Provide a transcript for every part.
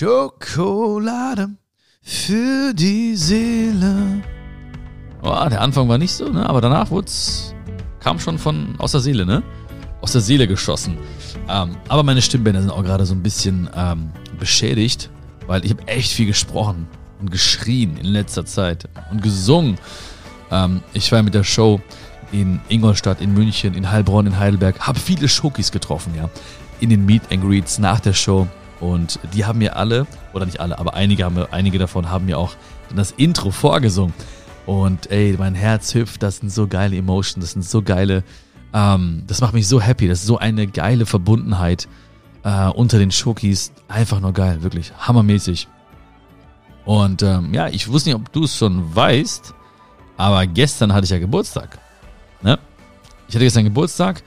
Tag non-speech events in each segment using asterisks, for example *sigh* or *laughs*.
Schokolade für die Seele. Oh, der Anfang war nicht so, ne? Aber danach wurd's, kam schon von aus der Seele, ne? Aus der Seele geschossen. Ähm, aber meine Stimmbänder sind auch gerade so ein bisschen ähm, beschädigt, weil ich habe echt viel gesprochen und geschrien in letzter Zeit und gesungen. Ähm, ich war mit der Show in Ingolstadt, in München, in Heilbronn, in Heidelberg, habe viele Schokis getroffen, ja, in den Meet and Greets nach der Show und die haben mir alle, oder nicht alle, aber einige, haben, einige davon haben mir auch das Intro vorgesungen. Und ey, mein Herz hüpft, das sind so geile Emotions, das sind so geile, ähm, das macht mich so happy, das ist so eine geile Verbundenheit äh, unter den Schokis. Einfach nur geil, wirklich, hammermäßig. Und ähm, ja, ich wusste nicht, ob du es schon weißt, aber gestern hatte ich ja Geburtstag. Ne? Ich hatte gestern Geburtstag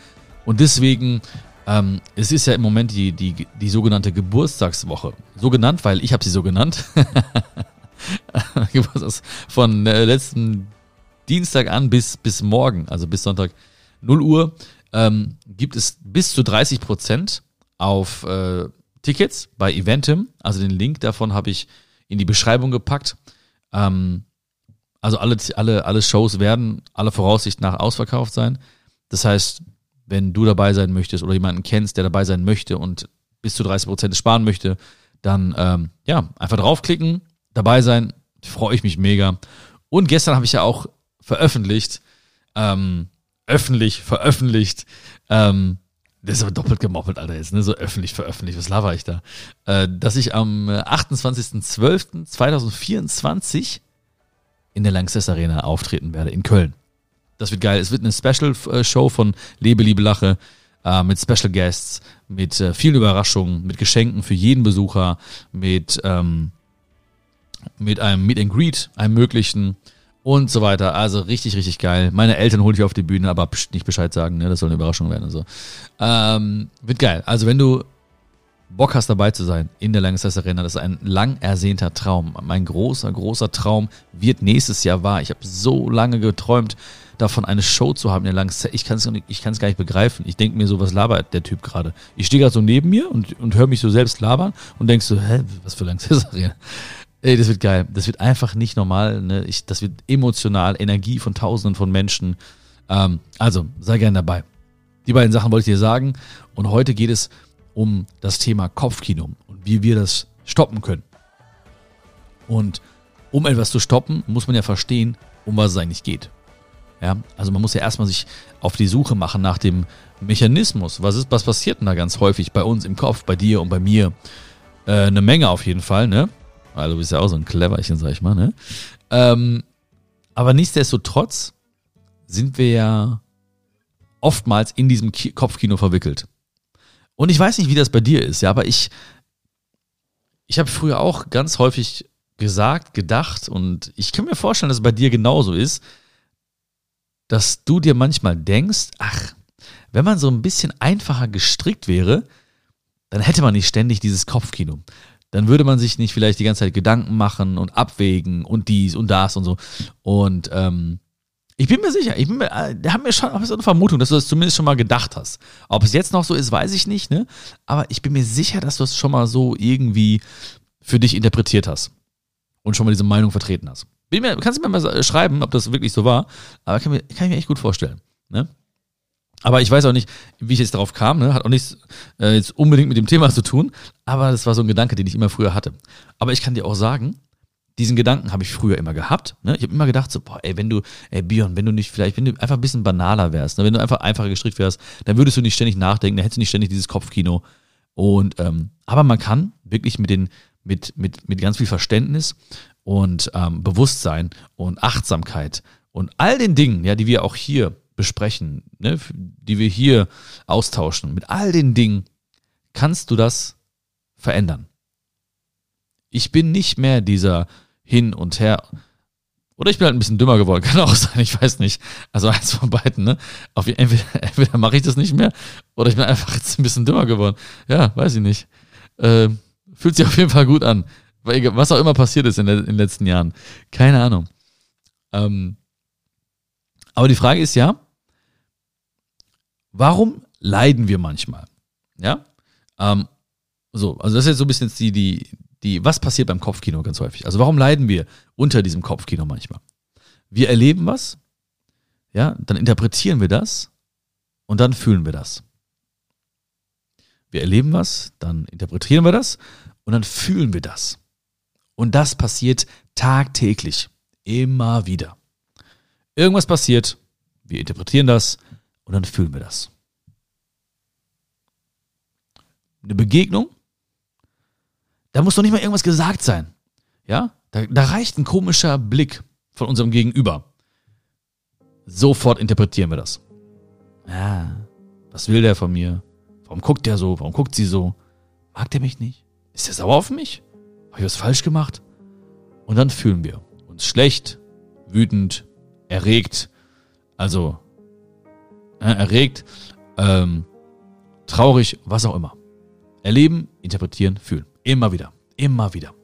und deswegen ähm, es ist ja im Moment die, die, die sogenannte Geburtstagswoche. So genannt, weil ich habe sie so genannt. *laughs* Von äh, letzten Dienstag an bis, bis morgen, also bis Sonntag 0 Uhr, ähm, gibt es bis zu 30 Prozent auf äh, Tickets bei Eventim. Also den Link davon habe ich in die Beschreibung gepackt. Ähm, also alle, alle, alle Shows werden aller Voraussicht nach ausverkauft sein. Das heißt, wenn du dabei sein möchtest oder jemanden kennst, der dabei sein möchte und bis zu 30 Prozent sparen möchte, dann ähm, ja, einfach draufklicken, dabei sein, freue ich mich mega. Und gestern habe ich ja auch veröffentlicht, ähm, öffentlich veröffentlicht, ähm, das ist aber doppelt gemoppelt, Alter, jetzt, ne? So öffentlich veröffentlicht, was laber ich da? Äh, dass ich am 28.12.2024 in der Lanxess Arena auftreten werde in Köln. Das wird geil. Es wird eine Special-Show von Lebe, Liebe, Lache äh, mit Special Guests, mit äh, vielen Überraschungen, mit Geschenken für jeden Besucher, mit, ähm, mit einem Meet and Greet, einem möglichen und so weiter. Also richtig, richtig geil. Meine Eltern hole ich auf die Bühne, aber nicht Bescheid sagen, ne? Das soll eine Überraschung werden und so. Ähm, wird geil. Also wenn du Bock hast dabei zu sein in der Langenstein Arena. Das ist ein lang ersehnter Traum. Mein großer, großer Traum wird nächstes Jahr wahr. Ich habe so lange geträumt, davon eine Show zu haben in der. Ich kann es ich kann's gar nicht begreifen. Ich denke mir so, was labert der Typ gerade? Ich stehe gerade so neben mir und, und höre mich so selbst labern und denkst so, hä, was für Arena? *laughs* Ey, das wird geil. Das wird einfach nicht normal. Ne? Ich, das wird emotional, Energie von Tausenden von Menschen. Ähm, also, sei gern dabei. Die beiden Sachen wollte ich dir sagen. Und heute geht es um das Thema Kopfkino und wie wir das stoppen können. Und um etwas zu stoppen, muss man ja verstehen, um was es eigentlich geht. Ja, also man muss ja erstmal sich auf die Suche machen nach dem Mechanismus. Was ist, was passiert denn da ganz häufig bei uns im Kopf, bei dir und bei mir? Äh, eine Menge auf jeden Fall, ne? Weil du bist ja auch so ein Cleverchen, sag ich mal, ne? Ähm, aber nichtsdestotrotz sind wir ja oftmals in diesem Kopfkino verwickelt. Und ich weiß nicht, wie das bei dir ist, ja, aber ich, ich habe früher auch ganz häufig gesagt, gedacht und ich kann mir vorstellen, dass es bei dir genauso ist, dass du dir manchmal denkst, ach, wenn man so ein bisschen einfacher gestrickt wäre, dann hätte man nicht ständig dieses Kopfkino. Dann würde man sich nicht vielleicht die ganze Zeit Gedanken machen und abwägen und dies und das und so. Und ähm, ich bin mir sicher, ich bin mir, äh, haben mir schon so eine Vermutung, dass du das zumindest schon mal gedacht hast. Ob es jetzt noch so ist, weiß ich nicht, ne? Aber ich bin mir sicher, dass du es schon mal so irgendwie für dich interpretiert hast und schon mal diese Meinung vertreten hast. Mir, kannst du mir mal schreiben, ob das wirklich so war, aber kann, mir, kann ich mir echt gut vorstellen, ne? Aber ich weiß auch nicht, wie ich jetzt darauf kam, ne? hat auch nichts äh, jetzt unbedingt mit dem Thema zu tun, aber das war so ein Gedanke, den ich immer früher hatte. Aber ich kann dir auch sagen, diesen Gedanken habe ich früher immer gehabt. Ne? Ich habe immer gedacht, so, boah, ey, wenn du, ey, Björn, wenn du nicht, vielleicht, wenn du einfach ein bisschen banaler wärst, ne? wenn du einfach einfacher gestrickt wärst, dann würdest du nicht ständig nachdenken, dann hättest du nicht ständig dieses Kopfkino. Und, ähm, aber man kann wirklich mit den, mit, mit, mit ganz viel Verständnis und ähm, Bewusstsein und Achtsamkeit und all den Dingen, ja, die wir auch hier besprechen, ne, die wir hier austauschen, mit all den Dingen kannst du das verändern. Ich bin nicht mehr dieser hin und her. Oder ich bin halt ein bisschen dümmer geworden, *laughs* kann auch sein, ich weiß nicht. Also eins von beiden, ne? Auf, entweder *laughs* entweder mache ich das nicht mehr oder ich bin *laughs* einfach jetzt ein bisschen dümmer geworden. Ja, weiß ich nicht. Äh, fühlt sich auf jeden Fall gut an. Was auch immer passiert ist in, in den letzten Jahren. Keine Ahnung. Ähm, aber die Frage ist ja, warum leiden wir manchmal? Ja? Ähm, so, also das ist jetzt so ein bisschen die, die, die, was passiert beim Kopfkino ganz häufig? Also warum leiden wir unter diesem Kopfkino manchmal? Wir erleben was, ja, dann interpretieren wir das und dann fühlen wir das. Wir erleben was, dann interpretieren wir das und dann fühlen wir das. Und das passiert tagtäglich, immer wieder. Irgendwas passiert, wir interpretieren das und dann fühlen wir das. Eine Begegnung, da muss doch nicht mal irgendwas gesagt sein. Ja, da, da reicht ein komischer Blick von unserem Gegenüber. Sofort interpretieren wir das. Ja, was will der von mir? Warum guckt der so? Warum guckt sie so? Mag der mich nicht? Ist der sauer auf mich? Habe ich was falsch gemacht? Und dann fühlen wir uns schlecht, wütend, erregt, also äh, erregt, ähm, traurig, was auch immer. Erleben, interpretieren, fühlen. Immer wieder, immer wieder.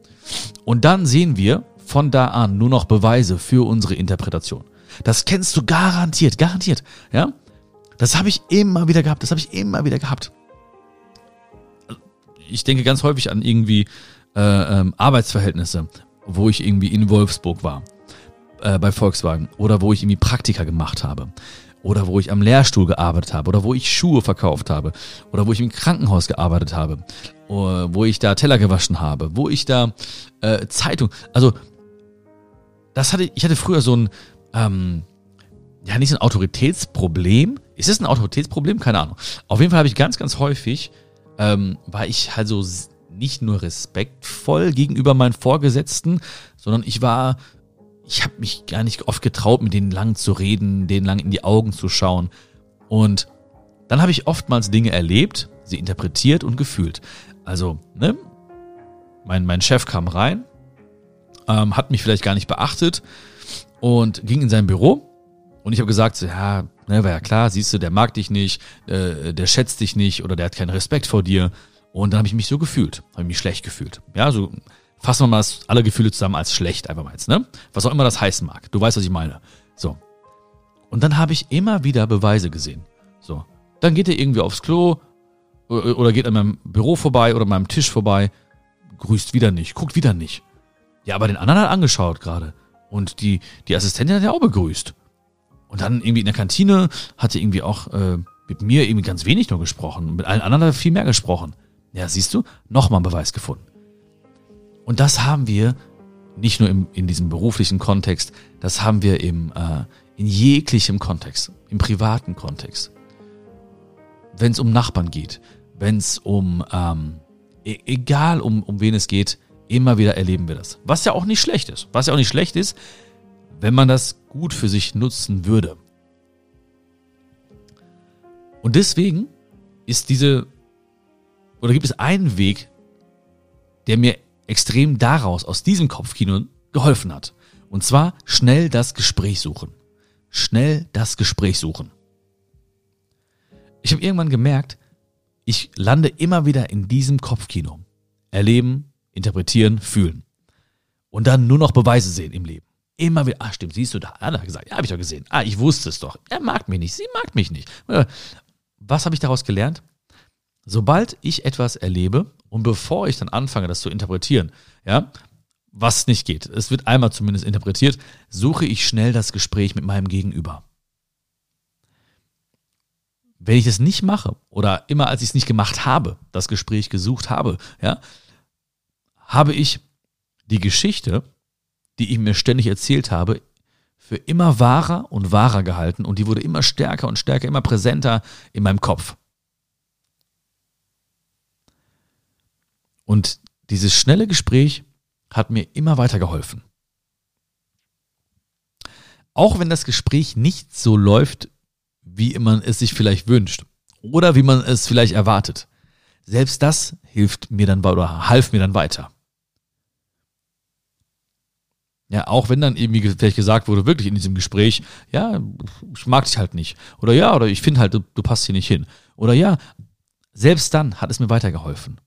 Und dann sehen wir von da an nur noch Beweise für unsere Interpretation. Das kennst du garantiert, garantiert, ja? Das habe ich immer wieder gehabt, das habe ich immer wieder gehabt. Ich denke ganz häufig an irgendwie äh, ähm, Arbeitsverhältnisse, wo ich irgendwie in Wolfsburg war, äh, bei Volkswagen, oder wo ich irgendwie Praktika gemacht habe, oder wo ich am Lehrstuhl gearbeitet habe, oder wo ich Schuhe verkauft habe, oder wo ich im Krankenhaus gearbeitet habe, oder wo ich da Teller gewaschen habe, wo ich da äh, Zeitung, also das hatte ich hatte früher so ein ähm, ja nicht so ein Autoritätsproblem. Ist es ein Autoritätsproblem? Keine Ahnung. Auf jeden Fall habe ich ganz ganz häufig ähm, war ich halt so nicht nur respektvoll gegenüber meinen Vorgesetzten, sondern ich war, ich habe mich gar nicht oft getraut, mit denen lang zu reden, denen lang in die Augen zu schauen. Und dann habe ich oftmals Dinge erlebt, sie interpretiert und gefühlt. Also, ne, mein, mein Chef kam rein, ähm, hat mich vielleicht gar nicht beachtet und ging in sein Büro. Und ich habe gesagt, so, ja, ne, war ja klar, siehst du, der mag dich nicht, äh, der schätzt dich nicht oder der hat keinen Respekt vor dir. Und dann habe ich mich so gefühlt, habe mich schlecht gefühlt. Ja, so fassen wir mal alle Gefühle zusammen als schlecht einfach mal jetzt, ne? Was auch immer das heißen mag. Du weißt, was ich meine. So. Und dann habe ich immer wieder Beweise gesehen. So. Dann geht er irgendwie aufs Klo oder geht an meinem Büro vorbei oder meinem Tisch vorbei, grüßt wieder nicht, guckt wieder nicht. Ja, aber den anderen hat angeschaut gerade. Und die, die Assistentin hat ja auch begrüßt. Und dann irgendwie in der Kantine hat er irgendwie auch äh, mit mir irgendwie ganz wenig nur gesprochen. Mit allen anderen hat er viel mehr gesprochen. Ja, siehst du, nochmal ein Beweis gefunden. Und das haben wir nicht nur im, in diesem beruflichen Kontext, das haben wir im, äh, in jeglichem Kontext, im privaten Kontext. Wenn es um Nachbarn geht, wenn es um, ähm, e egal um, um wen es geht, immer wieder erleben wir das. Was ja auch nicht schlecht ist. Was ja auch nicht schlecht ist, wenn man das gut für sich nutzen würde. Und deswegen ist diese oder gibt es einen Weg, der mir extrem daraus, aus diesem Kopfkino geholfen hat. Und zwar schnell das Gespräch suchen. Schnell das Gespräch suchen. Ich habe irgendwann gemerkt, ich lande immer wieder in diesem Kopfkino. Erleben, interpretieren, fühlen. Und dann nur noch Beweise sehen im Leben. Immer wieder, ah stimmt, siehst du da, hat er gesagt, ja, habe ich doch gesehen. Ah, ich wusste es doch. Er mag mich nicht, sie mag mich nicht. Was habe ich daraus gelernt? Sobald ich etwas erlebe und bevor ich dann anfange, das zu interpretieren, ja, was nicht geht, es wird einmal zumindest interpretiert, suche ich schnell das Gespräch mit meinem Gegenüber. Wenn ich das nicht mache oder immer als ich es nicht gemacht habe, das Gespräch gesucht habe, ja, habe ich die Geschichte, die ich mir ständig erzählt habe, für immer wahrer und wahrer gehalten und die wurde immer stärker und stärker, immer präsenter in meinem Kopf. Und dieses schnelle Gespräch hat mir immer weiter geholfen. Auch wenn das Gespräch nicht so läuft, wie man es sich vielleicht wünscht oder wie man es vielleicht erwartet. Selbst das hilft mir dann oder half mir dann weiter. Ja, auch wenn dann irgendwie vielleicht gesagt wurde, wirklich in diesem Gespräch, ja, ich mag dich halt nicht. Oder ja, oder ich finde halt, du, du passt hier nicht hin. Oder ja, selbst dann hat es mir weitergeholfen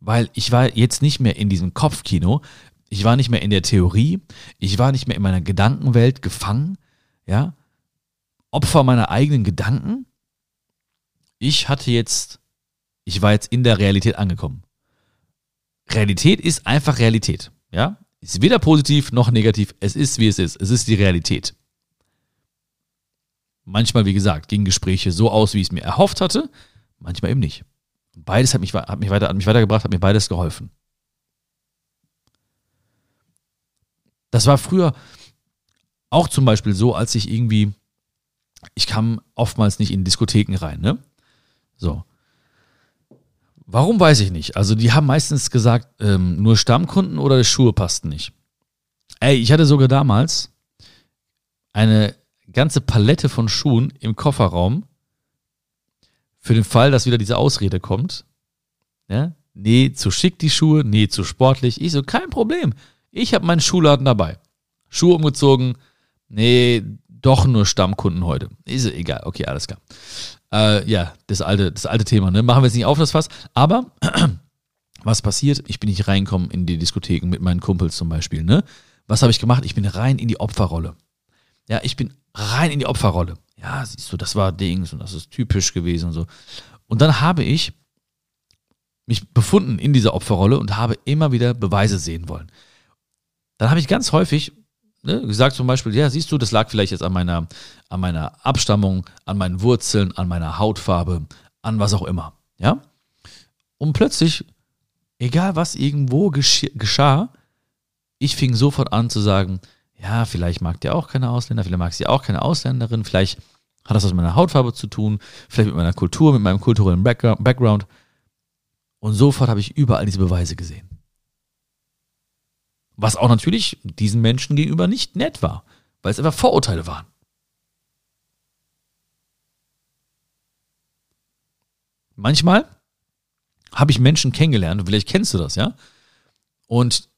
weil ich war jetzt nicht mehr in diesem Kopfkino, ich war nicht mehr in der Theorie, ich war nicht mehr in meiner Gedankenwelt gefangen, ja, Opfer meiner eigenen Gedanken. Ich hatte jetzt, ich war jetzt in der Realität angekommen. Realität ist einfach Realität. Ja? Ist weder positiv noch negativ. Es ist, wie es ist. Es ist die Realität. Manchmal, wie gesagt, gingen Gespräche so aus, wie ich es mir erhofft hatte, manchmal eben nicht. Beides hat mich, hat mich, weiter, hat mich weitergebracht, hat mir beides geholfen. Das war früher auch zum Beispiel so, als ich irgendwie, ich kam oftmals nicht in Diskotheken rein, ne? So. Warum weiß ich nicht. Also die haben meistens gesagt, ähm, nur Stammkunden oder Schuhe passten nicht. Ey, ich hatte sogar damals eine ganze Palette von Schuhen im Kofferraum für den Fall, dass wieder diese Ausrede kommt. Ja? Nee, zu schick die Schuhe, nee, zu sportlich. Ich so, kein Problem. Ich habe meinen Schuhladen dabei. Schuhe umgezogen. Nee, doch nur Stammkunden heute. Ist so, egal, okay, alles klar. Äh, ja, das alte, das alte Thema, ne? Machen wir jetzt nicht auf das Fass. Aber *clears throat* was passiert? Ich bin nicht reingekommen in die Diskotheken mit meinen Kumpels zum Beispiel, ne? Was habe ich gemacht? Ich bin rein in die Opferrolle. Ja, ich bin rein in die Opferrolle. Ja, siehst du, das war Dings und das ist typisch gewesen und so. Und dann habe ich mich befunden in dieser Opferrolle und habe immer wieder Beweise sehen wollen. Dann habe ich ganz häufig ne, gesagt zum Beispiel, ja, siehst du, das lag vielleicht jetzt an meiner, an meiner Abstammung, an meinen Wurzeln, an meiner Hautfarbe, an was auch immer. Ja? Und plötzlich, egal was irgendwo geschah, ich fing sofort an zu sagen, ja, vielleicht mag der auch keine Ausländer, vielleicht mag sie auch keine Ausländerin, vielleicht hat das was mit meiner Hautfarbe zu tun, vielleicht mit meiner Kultur, mit meinem kulturellen Background. Und sofort habe ich überall diese Beweise gesehen. Was auch natürlich diesen Menschen gegenüber nicht nett war, weil es einfach Vorurteile waren. Manchmal habe ich Menschen kennengelernt, vielleicht kennst du das, ja? Und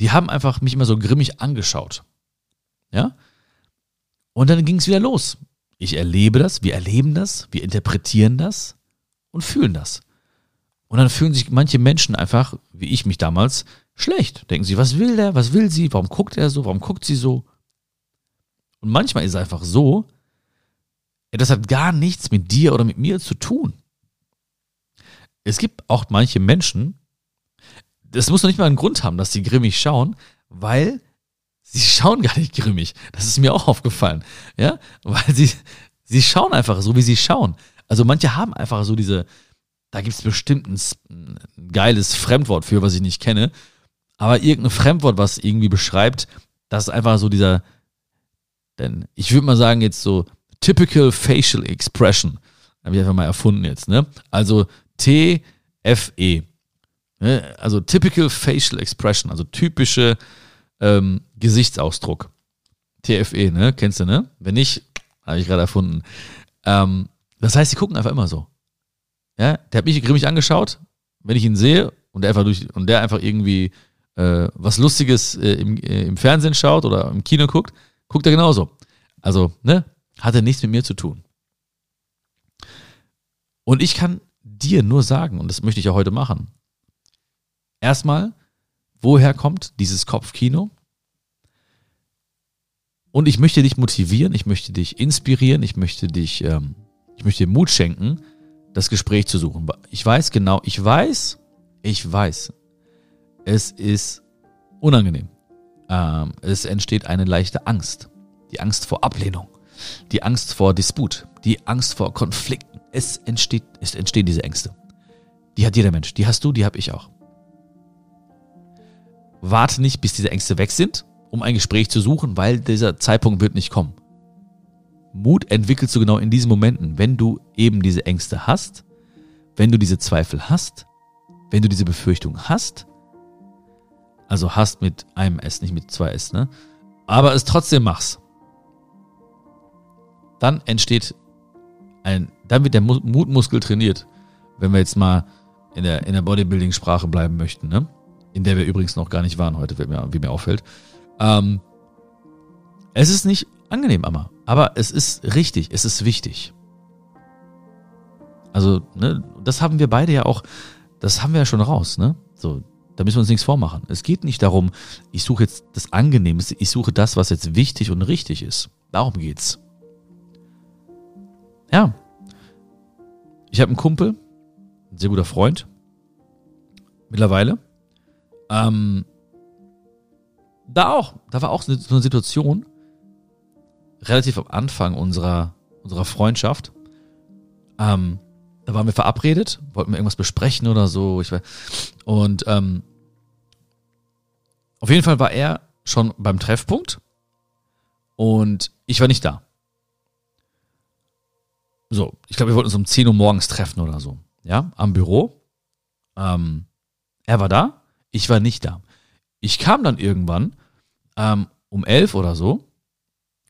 die haben einfach mich immer so grimmig angeschaut. Ja? Und dann ging es wieder los. Ich erlebe das, wir erleben das, wir interpretieren das und fühlen das. Und dann fühlen sich manche Menschen einfach, wie ich mich damals, schlecht. Denken sie, was will der, was will sie, warum guckt er so, warum guckt sie so? Und manchmal ist es einfach so, das hat gar nichts mit dir oder mit mir zu tun. Es gibt auch manche Menschen, das muss noch nicht mal einen Grund haben, dass sie grimmig schauen, weil sie schauen gar nicht grimmig. Das ist mir auch aufgefallen. Ja, weil sie, sie schauen einfach so, wie sie schauen. Also manche haben einfach so diese, da gibt es bestimmt ein, ein geiles Fremdwort für, was ich nicht kenne, aber irgendein Fremdwort, was irgendwie beschreibt, das ist einfach so dieser, denn ich würde mal sagen, jetzt so typical facial expression. Habe ich einfach mal erfunden jetzt, ne? Also T-F-E. Also typical facial expression, also typische ähm, Gesichtsausdruck. TFE, ne? Kennst du, ne? Wenn nicht, habe ich gerade erfunden. Ähm, das heißt, sie gucken einfach immer so. Ja, der hat mich grimmig angeschaut, wenn ich ihn sehe und der einfach durch und der einfach irgendwie äh, was Lustiges äh, im, äh, im Fernsehen schaut oder im Kino guckt, guckt er genauso. Also, ne, hat er nichts mit mir zu tun. Und ich kann dir nur sagen, und das möchte ich ja heute machen, erstmal, woher kommt dieses Kopfkino? Und ich möchte dich motivieren, ich möchte dich inspirieren, ich möchte dich, ähm, ich möchte dir Mut schenken, das Gespräch zu suchen. Ich weiß genau, ich weiß, ich weiß, es ist unangenehm. Ähm, es entsteht eine leichte Angst. Die Angst vor Ablehnung, die Angst vor Disput, die Angst vor Konflikten. Es entsteht, es entstehen diese Ängste. Die hat jeder Mensch. Die hast du, die habe ich auch. Warte nicht, bis diese Ängste weg sind, um ein Gespräch zu suchen, weil dieser Zeitpunkt wird nicht kommen. Mut entwickelst du genau in diesen Momenten, wenn du eben diese Ängste hast, wenn du diese Zweifel hast, wenn du diese Befürchtung hast, also hast mit einem S, nicht mit zwei S, ne? Aber es trotzdem machst. Dann entsteht ein, dann wird der Mutmuskel trainiert, wenn wir jetzt mal in der, in der Bodybuilding-Sprache bleiben möchten, ne? In der wir übrigens noch gar nicht waren heute, wie mir, auffällt. Ähm, es ist nicht angenehm, Amma, aber es ist richtig, es ist wichtig. Also, ne, das haben wir beide ja auch, das haben wir ja schon raus, ne? So, da müssen wir uns nichts vormachen. Es geht nicht darum, ich suche jetzt das Angenehmste, ich suche das, was jetzt wichtig und richtig ist. Darum geht's. Ja. Ich habe einen Kumpel, ein sehr guter Freund, mittlerweile, Ähm, da auch, da war auch so eine Situation, relativ am Anfang unserer, unserer Freundschaft. Ähm, da waren wir verabredet, wollten wir irgendwas besprechen oder so. Ich weiß. Und ähm, auf jeden Fall war er schon beim Treffpunkt und ich war nicht da. So, ich glaube, wir wollten uns um 10 Uhr morgens treffen oder so. Ja, am Büro. Ähm, er war da, ich war nicht da. Ich kam dann irgendwann ähm, um 11 oder so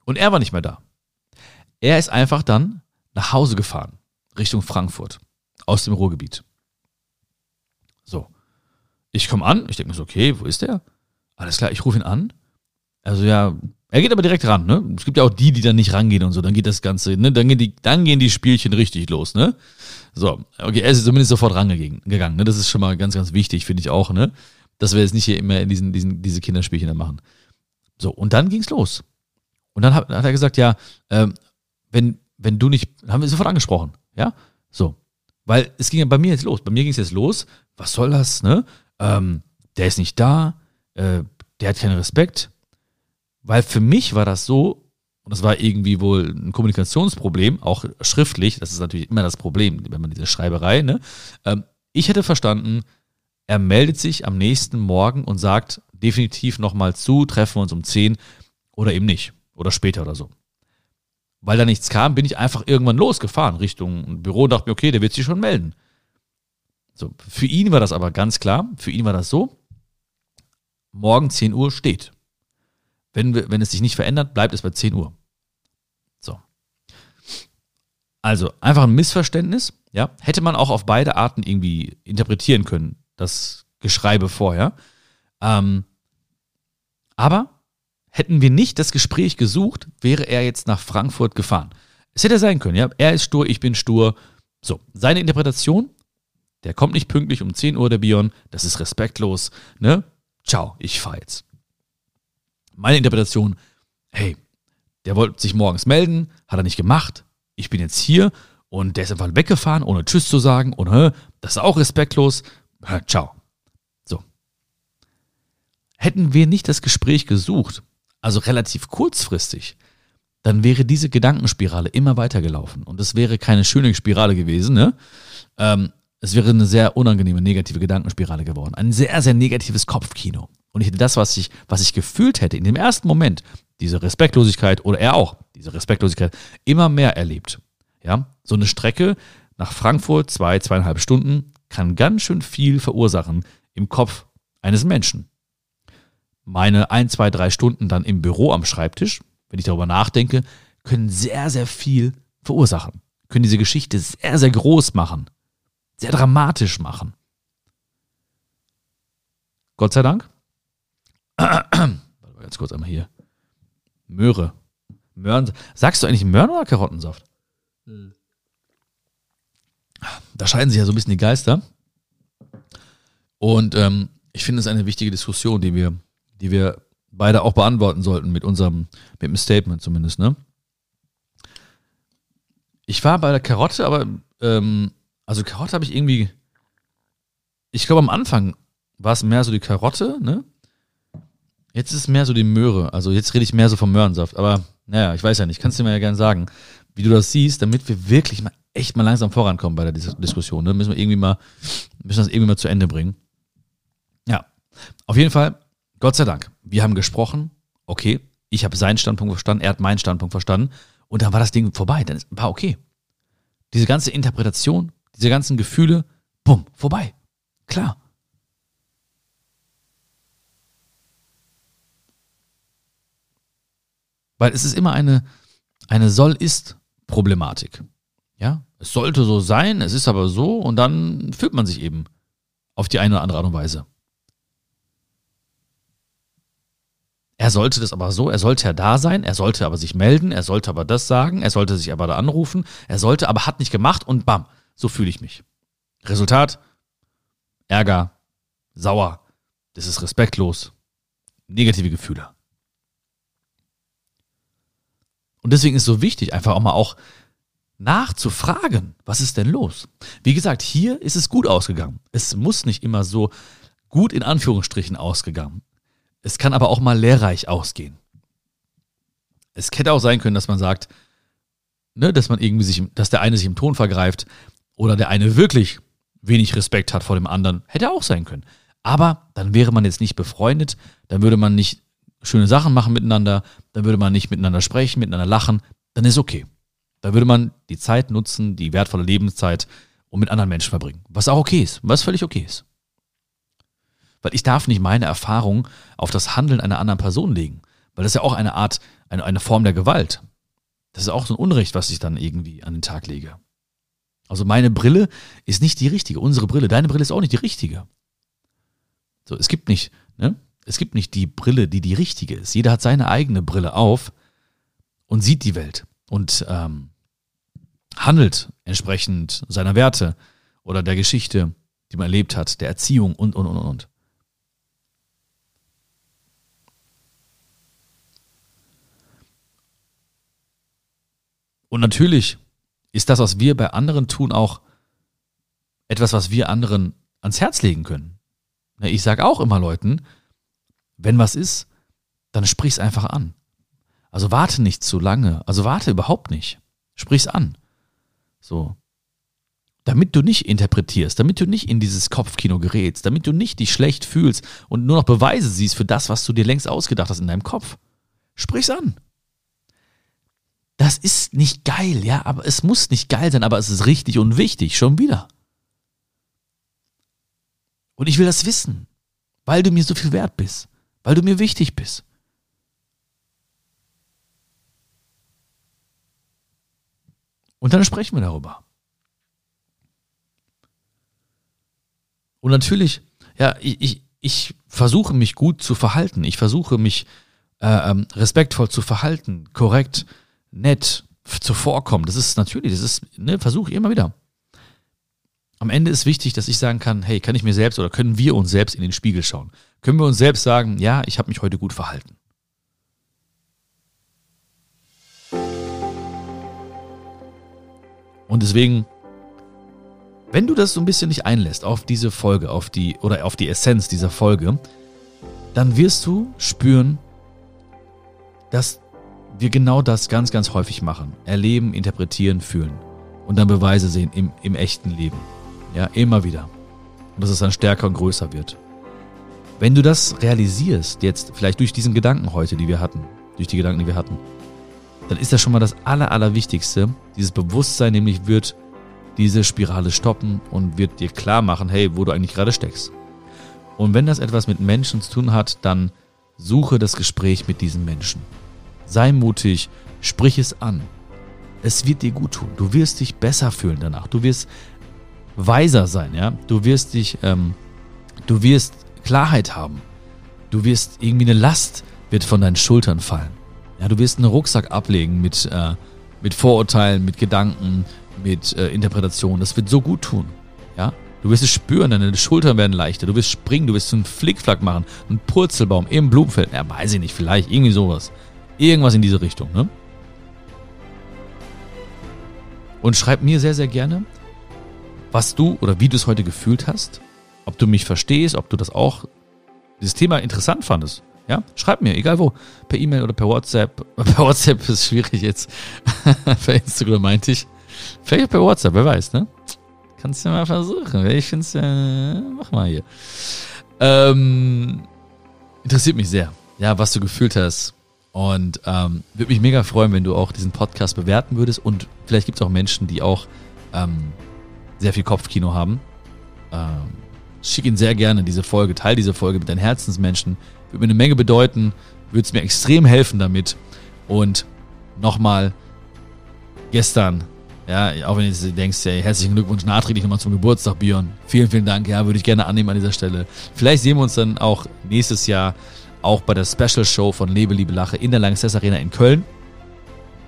und er war nicht mehr da. Er ist einfach dann nach Hause gefahren, Richtung Frankfurt, aus dem Ruhrgebiet. So. Ich komme an, ich denke mir so, okay, wo ist der? Alles klar, ich rufe ihn an. Also ja, er geht aber direkt ran, ne? Es gibt ja auch die, die dann nicht rangehen und so, dann geht das Ganze, ne? Dann gehen die, dann gehen die Spielchen richtig los, ne? So, okay, er ist zumindest sofort rangegangen, ne? Das ist schon mal ganz, ganz wichtig, finde ich auch, ne? Dass wir jetzt nicht hier immer in diesen, diesen, diese Kinderspielchen dann machen. So, und dann ging's los. Und dann hat, hat er gesagt, ja, ähm, wenn, wenn du nicht, haben wir sofort angesprochen, ja? So. Weil es ging ja bei mir jetzt los. Bei mir ging es jetzt los. Was soll das, ne? Ähm, der ist nicht da, äh, der hat keinen Respekt weil für mich war das so, und das war irgendwie wohl ein Kommunikationsproblem, auch schriftlich, das ist natürlich immer das Problem, wenn man diese Schreiberei, ne? Ähm, ich hätte verstanden, er meldet sich am nächsten Morgen und sagt definitiv nochmal zu, treffen wir uns um 10 oder eben nicht. Oder später oder so. Weil da nichts kam, bin ich einfach irgendwann losgefahren Richtung Büro und dachte mir, okay, der wird sich schon melden. So, für ihn war das aber ganz klar, für ihn war das so, morgen 10 Uhr steht. Wenn, wenn es sich nicht verändert, bleibt es bei 10 Uhr. So. Also, einfach ein Missverständnis, ja. Hätte man auch auf beide Arten irgendwie interpretieren können, das Geschreibe vorher. Ähm, aber hätten wir nicht das Gespräch gesucht, wäre er jetzt nach Frankfurt gefahren. Es hätte sein können, ja. Er ist stur, ich bin stur. So, seine Interpretation, der kommt nicht pünktlich um 10 Uhr, der Bion, das ist respektlos, ne? Ciao, ich fahr jetzt meine Interpretation, hey, der wollte sich morgens melden, hat er nicht gemacht, ich bin jetzt hier und der ist einfach weggefahren, ohne Tschüss zu sagen und das ist auch respektlos, ciao. So. Hätten wir nicht das Gespräch gesucht, also relativ kurzfristig, dann wäre diese Gedankenspirale immer weitergelaufen und es wäre keine schöne Spirale gewesen, ne? Ähm, es wäre eine sehr unangenehme negative Gedankenspirale geworden. Ein sehr, sehr negatives Kopfkino. Und ich hätte das, was ich, was ich gefühlt hätte in dem ersten Moment, diese Respektlosigkeit oder er auch, diese Respektlosigkeit, immer mehr erlebt. Ja, so eine Strecke nach Frankfurt, zwei, zweieinhalb Stunden, kann ganz schön viel verursachen im Kopf eines Menschen. Meine ein, zwei, drei Stunden dann im Büro am Schreibtisch, wenn ich darüber nachdenke, können sehr, sehr viel verursachen. Können diese Geschichte sehr, sehr groß machen. Sehr dramatisch machen. Gott sei Dank *clears throat* Warte mal ganz kurz einmal hier. Möhre. Möhren. Sagst du eigentlich Möhren oder Karottensaft? Hm. Da scheiden sich ja so ein bisschen die Geister. Und ähm, ich finde es eine wichtige Diskussion, die wir, die wir beide auch beantworten sollten mit unserem, mit dem Statement zumindest, ne? Ich war bei der Karotte, aber ähm, also Karotte habe ich irgendwie. Ich glaube am Anfang war es mehr so die Karotte, ne? Jetzt ist es mehr so die Möhre. Also jetzt rede ich mehr so vom Möhrensaft. Aber naja, ich weiß ja nicht. Kannst du mir ja gerne sagen, wie du das siehst, damit wir wirklich mal echt mal langsam vorankommen bei der Dis Diskussion. Ne? Müssen wir irgendwie mal, müssen das irgendwie mal zu Ende bringen. Ja, auf jeden Fall, Gott sei Dank, wir haben gesprochen. Okay, ich habe seinen Standpunkt verstanden, er hat meinen Standpunkt verstanden. Und dann war das Ding vorbei. Dann war okay. Diese ganze Interpretation, diese ganzen Gefühle, bumm, vorbei. Klar. Weil es ist immer eine, eine Soll-Ist-Problematik. Ja, es sollte so sein, es ist aber so und dann fühlt man sich eben auf die eine oder andere Art und Weise. Er sollte das aber so, er sollte ja da sein, er sollte aber sich melden, er sollte aber das sagen, er sollte sich aber da anrufen, er sollte, aber hat nicht gemacht und bam, so fühle ich mich. Resultat, Ärger, sauer, das ist respektlos, negative Gefühle. Und deswegen ist es so wichtig, einfach auch mal auch nachzufragen, was ist denn los? Wie gesagt, hier ist es gut ausgegangen. Es muss nicht immer so gut in Anführungsstrichen ausgegangen. Es kann aber auch mal lehrreich ausgehen. Es hätte auch sein können, dass man sagt, ne, dass man irgendwie sich, dass der eine sich im Ton vergreift oder der eine wirklich wenig Respekt hat vor dem anderen. Hätte auch sein können. Aber dann wäre man jetzt nicht befreundet, dann würde man nicht schöne Sachen machen miteinander, dann würde man nicht miteinander sprechen, miteinander lachen, dann ist okay. Da würde man die Zeit nutzen, die wertvolle Lebenszeit, um mit anderen Menschen verbringen. Was auch okay ist, was völlig okay ist. Weil ich darf nicht meine Erfahrung auf das Handeln einer anderen Person legen. Weil das ist ja auch eine Art, eine, eine Form der Gewalt. Das ist auch so ein Unrecht, was ich dann irgendwie an den Tag lege. Also meine Brille ist nicht die richtige. Unsere Brille, deine Brille ist auch nicht die richtige. So, es gibt nicht, ne? Es gibt nicht die Brille, die die richtige ist. Jeder hat seine eigene Brille auf und sieht die Welt und ähm, handelt entsprechend seiner Werte oder der Geschichte, die man erlebt hat, der Erziehung und, und, und, und. Und natürlich ist das, was wir bei anderen tun, auch etwas, was wir anderen ans Herz legen können. Ich sage auch immer Leuten, wenn was ist, dann sprich's einfach an. Also warte nicht zu lange. Also warte überhaupt nicht. Sprich's an. So. Damit du nicht interpretierst, damit du nicht in dieses Kopfkino gerätst, damit du nicht dich schlecht fühlst und nur noch Beweise siehst für das, was du dir längst ausgedacht hast in deinem Kopf. Sprich's an. Das ist nicht geil, ja, aber es muss nicht geil sein, aber es ist richtig und wichtig, schon wieder. Und ich will das wissen, weil du mir so viel wert bist weil du mir wichtig bist. Und dann sprechen wir darüber. Und natürlich, ja, ich, ich, ich versuche mich gut zu verhalten. Ich versuche mich äh, ähm, respektvoll zu verhalten, korrekt, nett, zuvorkommen. Das ist natürlich, das ist, ne, versuche ich immer wieder. Am Ende ist wichtig, dass ich sagen kann, hey, kann ich mir selbst oder können wir uns selbst in den Spiegel schauen? können wir uns selbst sagen, ja, ich habe mich heute gut verhalten. Und deswegen, wenn du das so ein bisschen nicht einlässt auf diese Folge, auf die oder auf die Essenz dieser Folge, dann wirst du spüren, dass wir genau das ganz, ganz häufig machen. Erleben, interpretieren, fühlen. Und dann Beweise sehen im, im echten Leben. Ja, immer wieder. Und dass es dann stärker und größer wird. Wenn du das realisierst, jetzt vielleicht durch diesen Gedanken heute, die wir hatten, durch die Gedanken, die wir hatten, dann ist das schon mal das Aller, Allerwichtigste. Dieses Bewusstsein nämlich wird diese Spirale stoppen und wird dir klar machen, hey, wo du eigentlich gerade steckst. Und wenn das etwas mit Menschen zu tun hat, dann suche das Gespräch mit diesen Menschen. Sei mutig, sprich es an. Es wird dir gut tun. Du wirst dich besser fühlen danach. Du wirst weiser sein, ja. Du wirst dich, ähm, du wirst Klarheit haben. Du wirst irgendwie eine Last wird von deinen Schultern fallen. Ja, du wirst einen Rucksack ablegen mit, äh, mit Vorurteilen, mit Gedanken, mit äh, Interpretationen. Das wird so gut tun. Ja, du wirst es spüren, deine Schultern werden leichter. Du wirst springen, du wirst einen Flickflack machen, einen Purzelbaum im Blumenfeld. Ja, weiß ich nicht, vielleicht irgendwie sowas. Irgendwas in diese Richtung, ne? Und schreib mir sehr, sehr gerne, was du oder wie du es heute gefühlt hast ob du mich verstehst, ob du das auch, dieses Thema interessant fandest. Ja, schreib mir, egal wo, per E-Mail oder per WhatsApp. *laughs* Per WhatsApp ist schwierig jetzt. *laughs* per Instagram meinte ich. Vielleicht per WhatsApp, wer weiß, ne? Kannst du mal versuchen. Ich finde es, äh, mach mal hier. Ähm, interessiert mich sehr, ja, was du gefühlt hast. Und ähm, würde mich mega freuen, wenn du auch diesen Podcast bewerten würdest. Und vielleicht gibt es auch Menschen, die auch ähm, sehr viel Kopfkino haben. Ähm, Schick ihn sehr gerne diese Folge, teil diese Folge mit deinen Herzensmenschen. Würde mir eine Menge bedeuten, würde es mir extrem helfen damit. Und nochmal, gestern, ja, auch wenn du denkst, ja, herzlichen Glückwunsch nachträglich nochmal zum Geburtstag, Björn. Vielen, vielen Dank, ja, würde ich gerne annehmen an dieser Stelle. Vielleicht sehen wir uns dann auch nächstes Jahr auch bei der Special Show von Lebe, Liebe, Lache in der Lanxess Arena in Köln.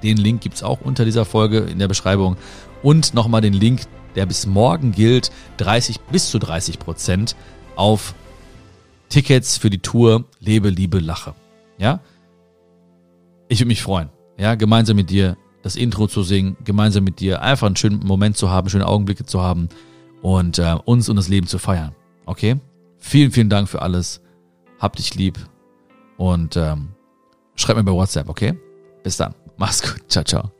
Den Link gibt es auch unter dieser Folge in der Beschreibung. Und nochmal den Link der bis morgen gilt, 30 bis zu 30 Prozent auf Tickets für die Tour Lebe, Liebe, Lache. Ja? Ich würde mich freuen, ja, gemeinsam mit dir das Intro zu singen, gemeinsam mit dir einfach einen schönen Moment zu haben, schöne Augenblicke zu haben und äh, uns und das Leben zu feiern. Okay? Vielen, vielen Dank für alles. Hab dich lieb. Und ähm, schreib mir bei WhatsApp, okay? Bis dann. Mach's gut. Ciao, ciao.